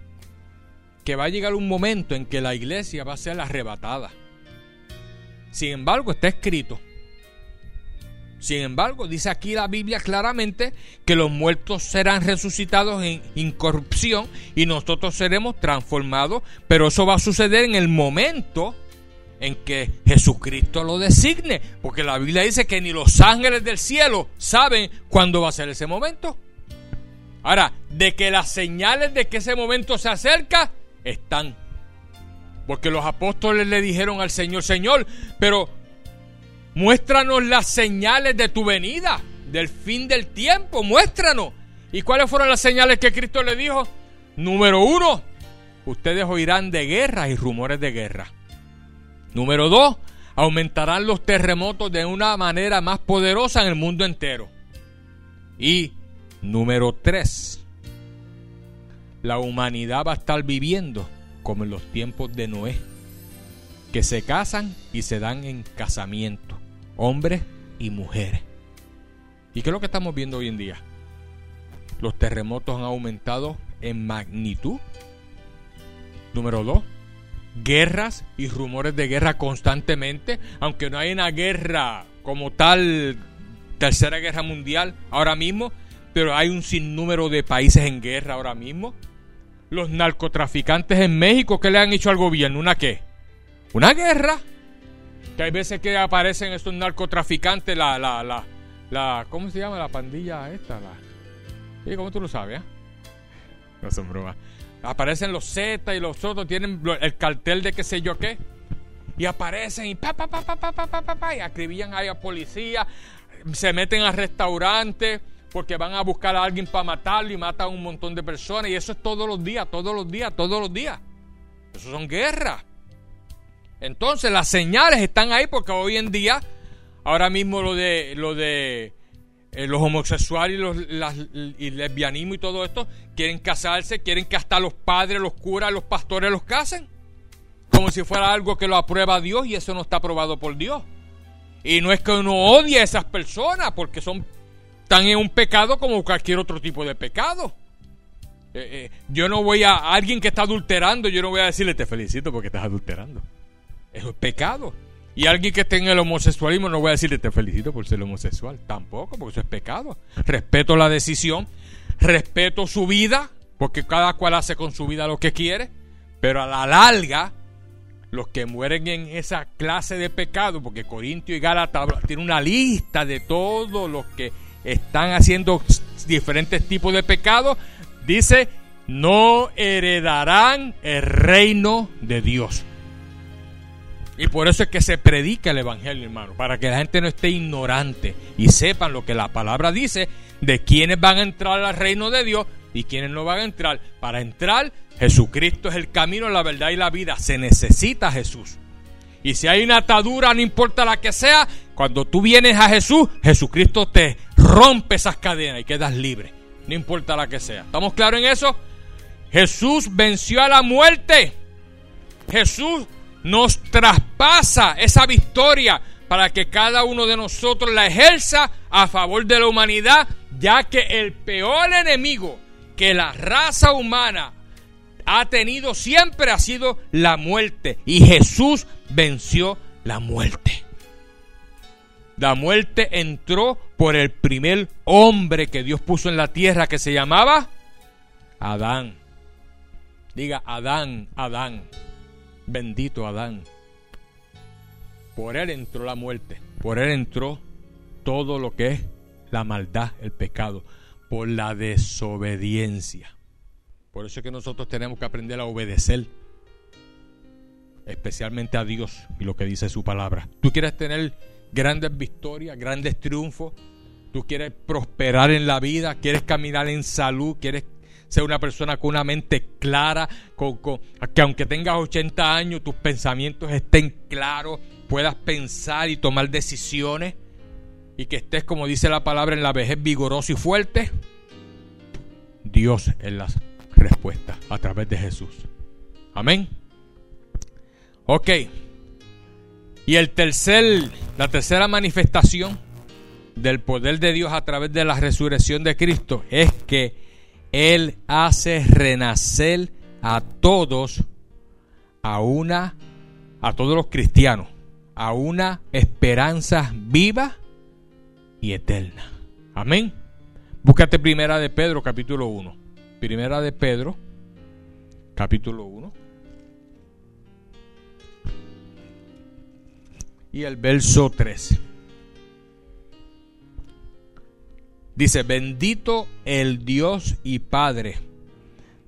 que va a llegar un momento en que la iglesia va a ser arrebatada. Sin embargo, está escrito. Sin embargo, dice aquí la Biblia claramente que los muertos serán resucitados en incorrupción y nosotros seremos transformados, pero eso va a suceder en el momento en que Jesucristo lo designe, porque la Biblia dice que ni los ángeles del cielo saben cuándo va a ser ese momento. Ahora, de que las señales de que ese momento se acerca están porque los apóstoles le dijeron al Señor, Señor, pero muéstranos las señales de tu venida, del fin del tiempo, muéstranos. ¿Y cuáles fueron las señales que Cristo le dijo? Número uno, ustedes oirán de guerra y rumores de guerra. Número dos, aumentarán los terremotos de una manera más poderosa en el mundo entero. Y número tres, la humanidad va a estar viviendo como en los tiempos de Noé, que se casan y se dan en casamiento, hombres y mujeres. ¿Y qué es lo que estamos viendo hoy en día? Los terremotos han aumentado en magnitud. Número dos, guerras y rumores de guerra constantemente, aunque no hay una guerra como tal, tercera guerra mundial ahora mismo, pero hay un sinnúmero de países en guerra ahora mismo los narcotraficantes en México, ¿qué le han hecho al gobierno? ¿Una qué? Una guerra. Que hay veces que aparecen estos narcotraficantes, la, la, la, la, ¿cómo se llama la pandilla esta? La, ¿Cómo tú lo sabes? Eh? No son bromas. Aparecen los Z y los otros, tienen el cartel de qué sé yo qué. Y aparecen y pa, pa, pa, pa, pa, pa, pa, pa, y acribillan ahí a policía, se meten a restaurantes porque van a buscar a alguien para matarlo y matan a un montón de personas. Y eso es todos los días, todos los días, todos los días. Eso son guerras. Entonces las señales están ahí porque hoy en día, ahora mismo lo de, lo de eh, los homosexuales y, los, y lesbianismo y todo esto, quieren casarse, quieren que hasta los padres, los curas, los pastores los casen. Como si fuera algo que lo aprueba Dios y eso no está aprobado por Dios. Y no es que uno odie a esas personas porque son tan en un pecado como cualquier otro tipo de pecado. Eh, eh, yo no voy a, alguien que está adulterando, yo no voy a decirle te felicito porque estás adulterando. Es pecado. Y alguien que esté en el homosexualismo no voy a decirle te felicito por ser homosexual. Tampoco, porque eso es pecado. Respeto la decisión, respeto su vida, porque cada cual hace con su vida lo que quiere. Pero a la larga, los que mueren en esa clase de pecado, porque Corintio y Gálatas tienen una lista de todos los que están haciendo diferentes tipos de pecados, dice, no heredarán el reino de Dios. Y por eso es que se predica el Evangelio, hermano, para que la gente no esté ignorante y sepan lo que la palabra dice de quiénes van a entrar al reino de Dios y quiénes no van a entrar. Para entrar, Jesucristo es el camino, la verdad y la vida. Se necesita Jesús. Y si hay una atadura, no importa la que sea, Cuando tú vienes a Jesús, Jesucristo te rompe esas cadenas y quedas libre. No importa la que sea. ¿Estamos claros en eso? Jesús venció a la muerte. Jesús nos traspasa esa victoria para que cada uno de nosotros la ejerza a favor de la humanidad, ya que el peor enemigo que la raza humana ha tenido siempre ha sido la muerte. Y Jesús venció la muerte. La muerte entró por el primer hombre que Dios puso en la tierra que se llamaba Adán. Diga Adán, Adán. Bendito Adán. Por él entró la muerte. Por él entró todo lo que es la maldad, el pecado. Por la desobediencia. Por eso es que nosotros tenemos que aprender a obedecer. Especialmente a Dios y lo que dice su palabra. Tú quieres tener grandes victorias, grandes triunfos. Tú quieres prosperar en la vida. Quieres caminar en salud. Quieres ser una persona con una mente clara. que aunque tengas 80 años, tus pensamientos estén claros puedas pensar y tomar decisiones y que estés, como dice la palabra, en la vejez vigoroso y fuerte, Dios es la respuesta a través de Jesús. Amén. Ok. Y el tercer, la tercera manifestación del poder de Dios a través de la resurrección de Cristo es que Él hace renacer a todos, a una, a todos los cristianos, a una esperanza viva y eterna. Amén. Búscate primera de Pedro capítulo 1. Primera de Pedro capítulo 1. Y el verso 13. Dice, bendito el Dios y Padre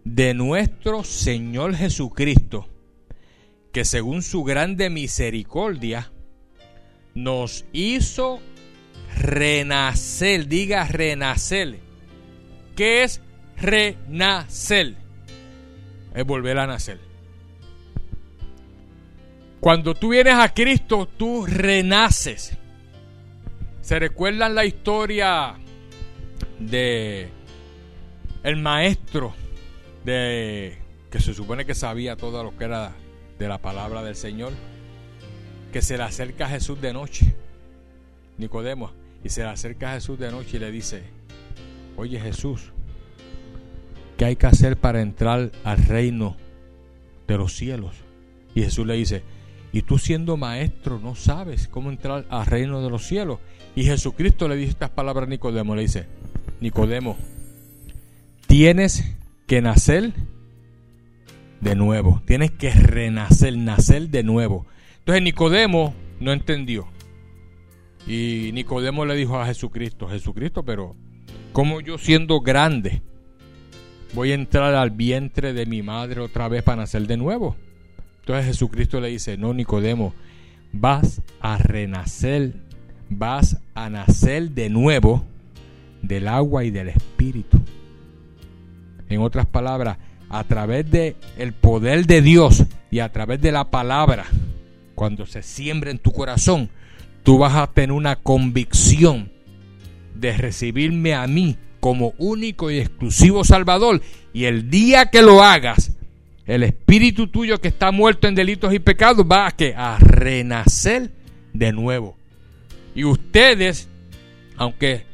de nuestro Señor Jesucristo que según su grande misericordia nos hizo renacer, diga renacer. ¿Qué es renacer? Es volver a nacer. Cuando tú vienes a Cristo, tú renaces. ¿Se recuerdan la historia de el maestro de que se supone que sabía todo lo que era de la palabra del Señor, que se le acerca a Jesús de noche, Nicodemo, y se le acerca a Jesús de noche y le dice, oye Jesús, ¿qué hay que hacer para entrar al reino de los cielos? Y Jesús le dice, y tú siendo maestro no sabes cómo entrar al reino de los cielos. Y Jesucristo le dice estas palabras a Nicodemo, le dice, Nicodemo, tienes que nacer de nuevo. Tienes que renacer, nacer de nuevo. Entonces Nicodemo no entendió. Y Nicodemo le dijo a Jesucristo, Jesucristo, pero ¿cómo yo siendo grande voy a entrar al vientre de mi madre otra vez para nacer de nuevo? Entonces Jesucristo le dice, no Nicodemo, vas a renacer, vas a nacer de nuevo del agua y del espíritu. En otras palabras, a través de el poder de Dios y a través de la palabra, cuando se siembra en tu corazón, tú vas a tener una convicción de recibirme a mí como único y exclusivo Salvador. Y el día que lo hagas, el espíritu tuyo que está muerto en delitos y pecados va a, que, a renacer de nuevo. Y ustedes, aunque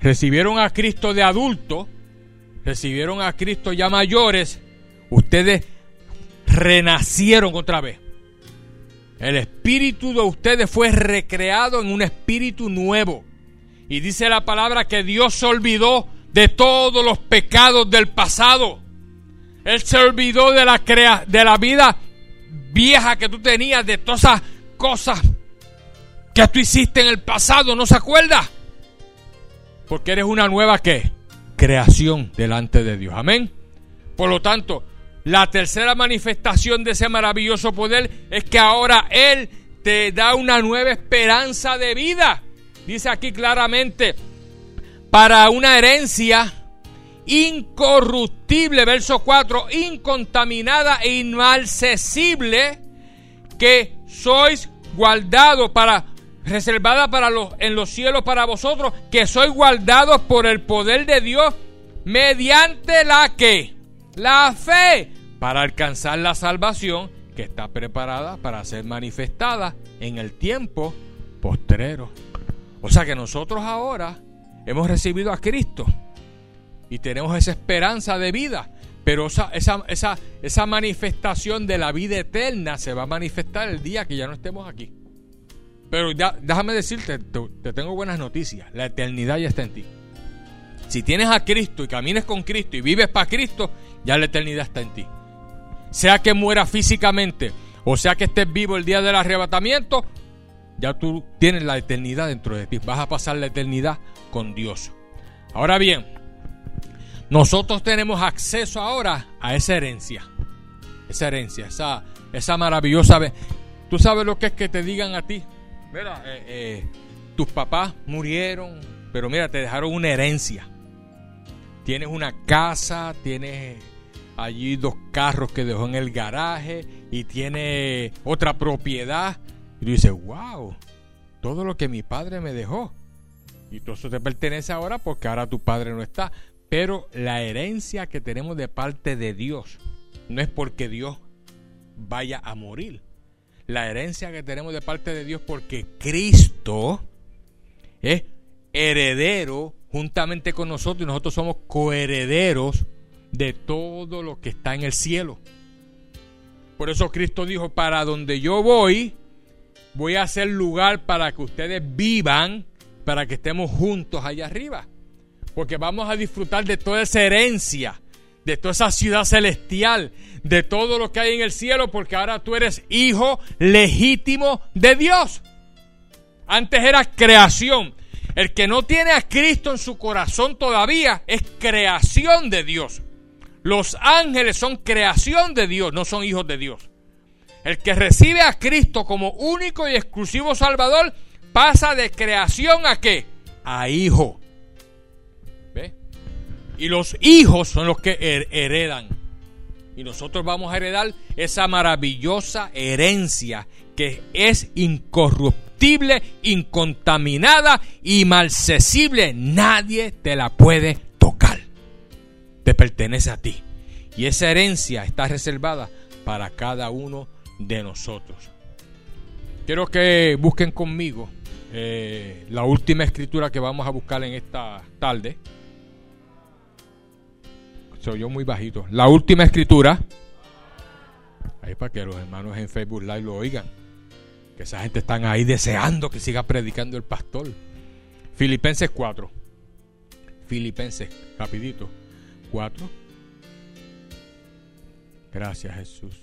recibieron a Cristo de adulto, recibieron a Cristo ya mayores, ustedes renacieron otra vez. El espíritu de ustedes fue recreado en un espíritu nuevo. Y dice la palabra que Dios se olvidó de todos los pecados del pasado. Él se olvidó de la, crea de la vida vieja que tú tenías, de todas esas cosas que tú hiciste en el pasado. ¿No se acuerda? Porque eres una nueva ¿qué? creación delante de Dios. Amén. Por lo tanto, la tercera manifestación de ese maravilloso poder es que ahora Él te da una nueva esperanza de vida. Dice aquí claramente, para una herencia incorruptible, verso 4, incontaminada e inalcesible, que sois guardados para reservada para los, en los cielos para vosotros, que sois guardados por el poder de Dios mediante la que, la fe, para alcanzar la salvación que está preparada para ser manifestada en el tiempo postrero. O sea que nosotros ahora hemos recibido a Cristo y tenemos esa esperanza de vida. Pero esa, esa, esa, esa manifestación de la vida eterna se va a manifestar el día que ya no estemos aquí. Pero déjame decirte, te, te tengo buenas noticias. La eternidad ya está en ti. Si tienes a Cristo y caminas con Cristo y vives para Cristo, ya la eternidad está en ti. Sea que muera físicamente o sea que estés vivo el día del arrebatamiento, ya tú tienes la eternidad dentro de ti. Vas a pasar la eternidad con Dios. Ahora bien, nosotros tenemos acceso ahora a esa herencia. Esa herencia, esa, esa maravillosa... Tú sabes lo que es que te digan a ti. Mira, eh, eh, tus papás murieron, pero mira, te dejaron una herencia. Tienes una casa, tienes allí dos carros que dejó en el garaje y tiene otra propiedad. Y tú dices, wow, todo lo que mi padre me dejó. Y todo eso te pertenece ahora porque ahora tu padre no está. Pero la herencia que tenemos de parte de Dios no es porque Dios vaya a morir. La herencia que tenemos de parte de Dios porque Cristo es heredero juntamente con nosotros y nosotros somos coherederos de todo lo que está en el cielo. Por eso Cristo dijo, para donde yo voy, voy a hacer lugar para que ustedes vivan, para que estemos juntos allá arriba porque vamos a disfrutar de toda esa herencia, de toda esa ciudad celestial, de todo lo que hay en el cielo, porque ahora tú eres hijo legítimo de Dios. Antes era creación. El que no tiene a Cristo en su corazón todavía es creación de Dios. Los ángeles son creación de Dios, no son hijos de Dios. El que recibe a Cristo como único y exclusivo Salvador pasa de creación a qué? A hijo. Y los hijos son los que heredan. Y nosotros vamos a heredar esa maravillosa herencia que es incorruptible, incontaminada y malcesible. Nadie te la puede tocar. Te pertenece a ti. Y esa herencia está reservada para cada uno de nosotros. Quiero que busquen conmigo eh, la última escritura que vamos a buscar en esta tarde se muy bajito. La última escritura. Ahí para que los hermanos en Facebook Live lo oigan. Que esa gente están ahí deseando que siga predicando el pastor. Filipenses 4. Filipenses, rapidito. 4. Gracias Jesús.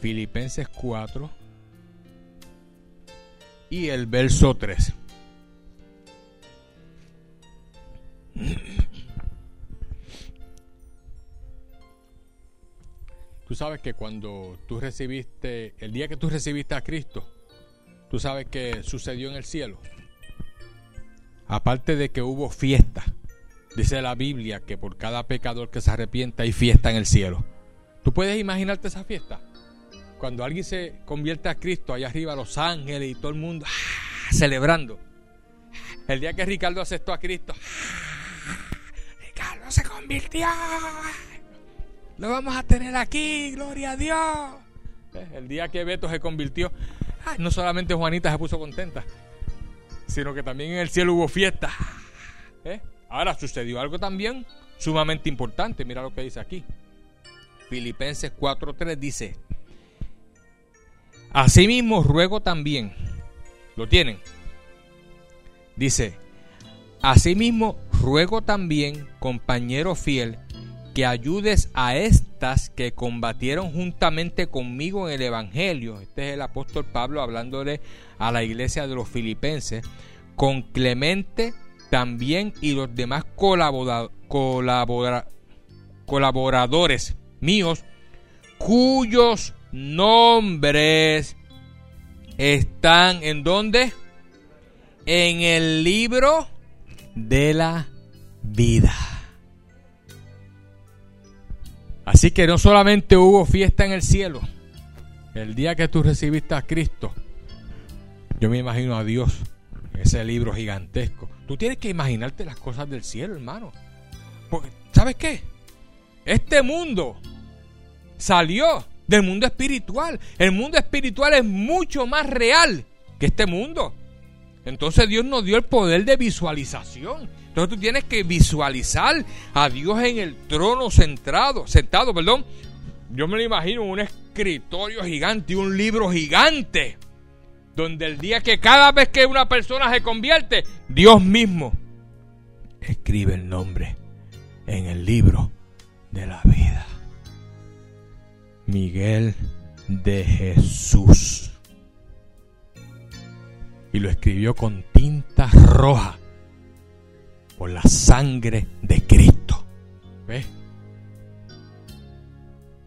Filipenses 4. Y el verso 3. Tú sabes que cuando tú recibiste, el día que tú recibiste a Cristo, tú sabes que sucedió en el cielo. Aparte de que hubo fiesta, dice la Biblia que por cada pecador que se arrepienta hay fiesta en el cielo. ¿Tú puedes imaginarte esa fiesta? Cuando alguien se convierte a Cristo, allá arriba los ángeles y todo el mundo ¡ah! celebrando. El día que Ricardo aceptó a Cristo, ¡ah! Ricardo se convirtió. Lo vamos a tener aquí, gloria a Dios. Eh, el día que Beto se convirtió, no solamente Juanita se puso contenta, sino que también en el cielo hubo fiesta. Eh, ahora sucedió algo también sumamente importante. Mira lo que dice aquí. Filipenses 4:3 dice: Asimismo ruego también. ¿Lo tienen? Dice: Asimismo ruego también, compañero fiel, que ayudes a estas que combatieron juntamente conmigo en el Evangelio. Este es el apóstol Pablo hablándole a la iglesia de los filipenses, con Clemente también y los demás colaboradores míos, cuyos nombres están en dónde? En el libro de la vida. Así que no solamente hubo fiesta en el cielo, el día que tú recibiste a Cristo, Yo me imagino a Dios en ese libro gigantesco. Tú tienes que imaginarte las cosas del cielo, hermano. Porque, ¿sabes qué? Este mundo salió del mundo espiritual. El mundo espiritual es mucho más real que este mundo. Entonces Dios nos dio el poder de visualización. Entonces tú tienes que visualizar a Dios en el trono centrado, sentado, perdón. Yo me lo imagino un escritorio gigante, un libro gigante, donde el día que cada vez que una persona se convierte, Dios mismo escribe el nombre en el libro de la vida. Miguel de Jesús. Y lo escribió con tinta roja por la sangre de Cristo. ¿Ves?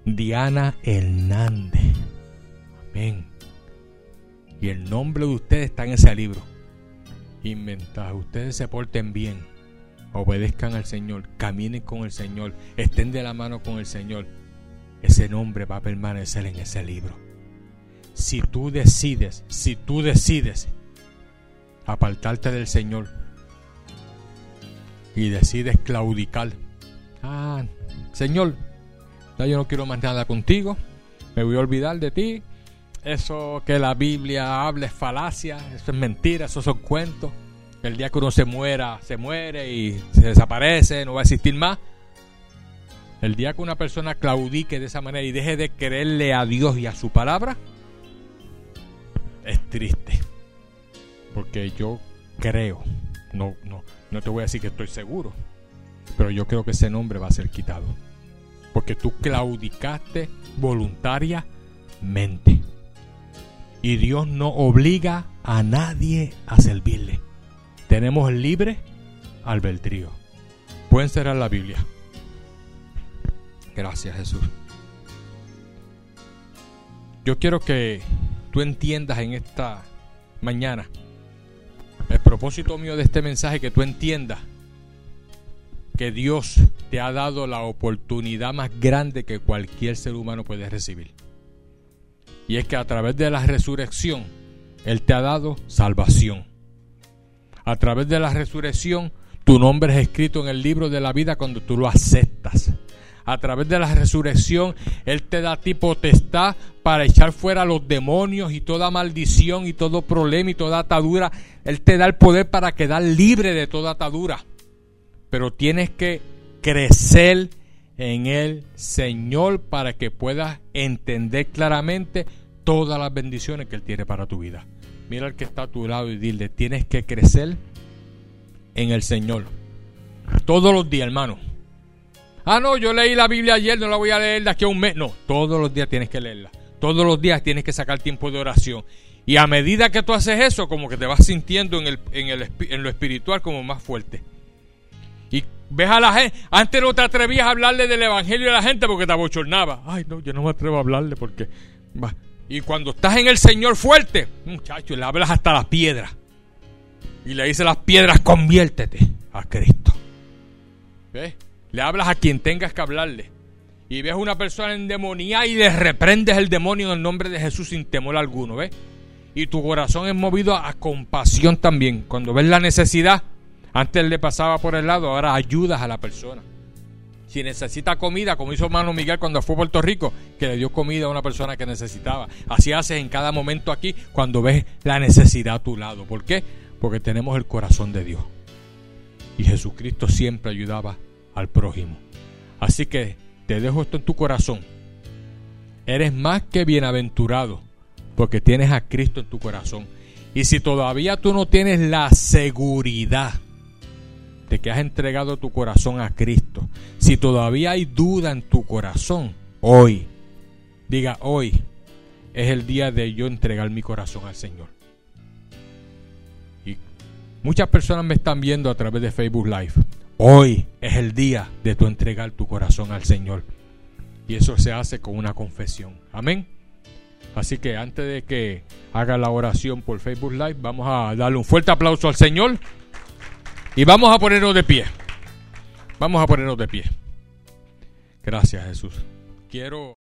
Diana Hernández. Amén. Y el nombre de ustedes está en ese libro. Y mientras ustedes se porten bien, obedezcan al Señor, caminen con el Señor, estén de la mano con el Señor, ese nombre va a permanecer en ese libro. Si tú decides, si tú decides apartarte del Señor y decides claudicar, ah, Señor, ya yo no quiero más nada contigo, me voy a olvidar de ti, eso que la Biblia habla es falacia, eso es mentira, eso son cuentos. El día que uno se muera, se muere y se desaparece, no va a existir más. El día que una persona claudique de esa manera y deje de creerle a Dios y a su palabra, es triste. Porque yo creo, no, no, no te voy a decir que estoy seguro, pero yo creo que ese nombre va a ser quitado. Porque tú claudicaste voluntariamente. Y Dios no obliga a nadie a servirle. Tenemos libre albedrío. Pueden cerrar la Biblia. Gracias Jesús. Yo quiero que tú entiendas en esta mañana propósito mío de este mensaje, que tú entiendas que Dios te ha dado la oportunidad más grande que cualquier ser humano puede recibir. Y es que a través de la resurrección, Él te ha dado salvación. A través de la resurrección, tu nombre es escrito en el libro de la vida cuando tú lo aceptas a través de la resurrección, Él te da a ti potestad para echar fuera los demonios y toda maldición y todo problema y toda atadura. Él te da el poder para quedar libre de toda atadura. Pero tienes que crecer en el Señor para que puedas entender claramente todas las bendiciones que Él tiene para tu vida. Mira al que está a tu lado y dile, tienes que crecer en el Señor. Todos los días, hermano Ah, no, yo leí la Biblia ayer, no la voy a leer de aquí a un mes. No, todos los días tienes que leerla. Todos los días tienes que sacar tiempo de oración. Y a medida que tú haces eso, como que te vas sintiendo en, el, en, el, en lo espiritual como más fuerte. Y ves a la gente, antes no te atrevías a hablarle del evangelio a la gente porque te abochornaba. Ay, no, yo no me atrevo a hablarle porque... Y cuando estás en el Señor fuerte, muchacho, le hablas hasta las piedras. Y le dice las piedras, conviértete a Cristo. ¿Ves? Le hablas a quien tengas que hablarle. Y ves a una persona endemoniada y le reprendes el demonio en el nombre de Jesús sin temor alguno, ¿ves? Y tu corazón es movido a, compasión también. Cuando ves la necesidad, antes le pasaba por el lado, ahora ayudas a la persona. Si necesita comida, como hizo hermano Miguel cuando fue a Puerto Rico, que le dio comida a una persona que necesitaba. Así haces en cada momento aquí cuando ves la necesidad a tu lado. ¿Por qué? Porque tenemos el corazón de Dios. Y Jesucristo siempre ayudaba al prójimo. Así que te dejo esto en tu corazón. Eres más que bienaventurado porque tienes a Cristo en tu corazón. Y si todavía tú no tienes la seguridad de que has entregado tu corazón a Cristo, si todavía hay duda en tu corazón, hoy, diga hoy, es el día de yo entregar mi corazón al Señor. Y muchas personas me están viendo a través de Facebook Live. Hoy es el día de tu entregar tu corazón al Señor. Y eso se hace con una confesión. Amén. Así que antes de que haga la oración por Facebook Live, vamos a darle un fuerte aplauso al Señor. Y vamos a ponernos de pie. Vamos a ponernos de pie. Gracias Jesús. Quiero...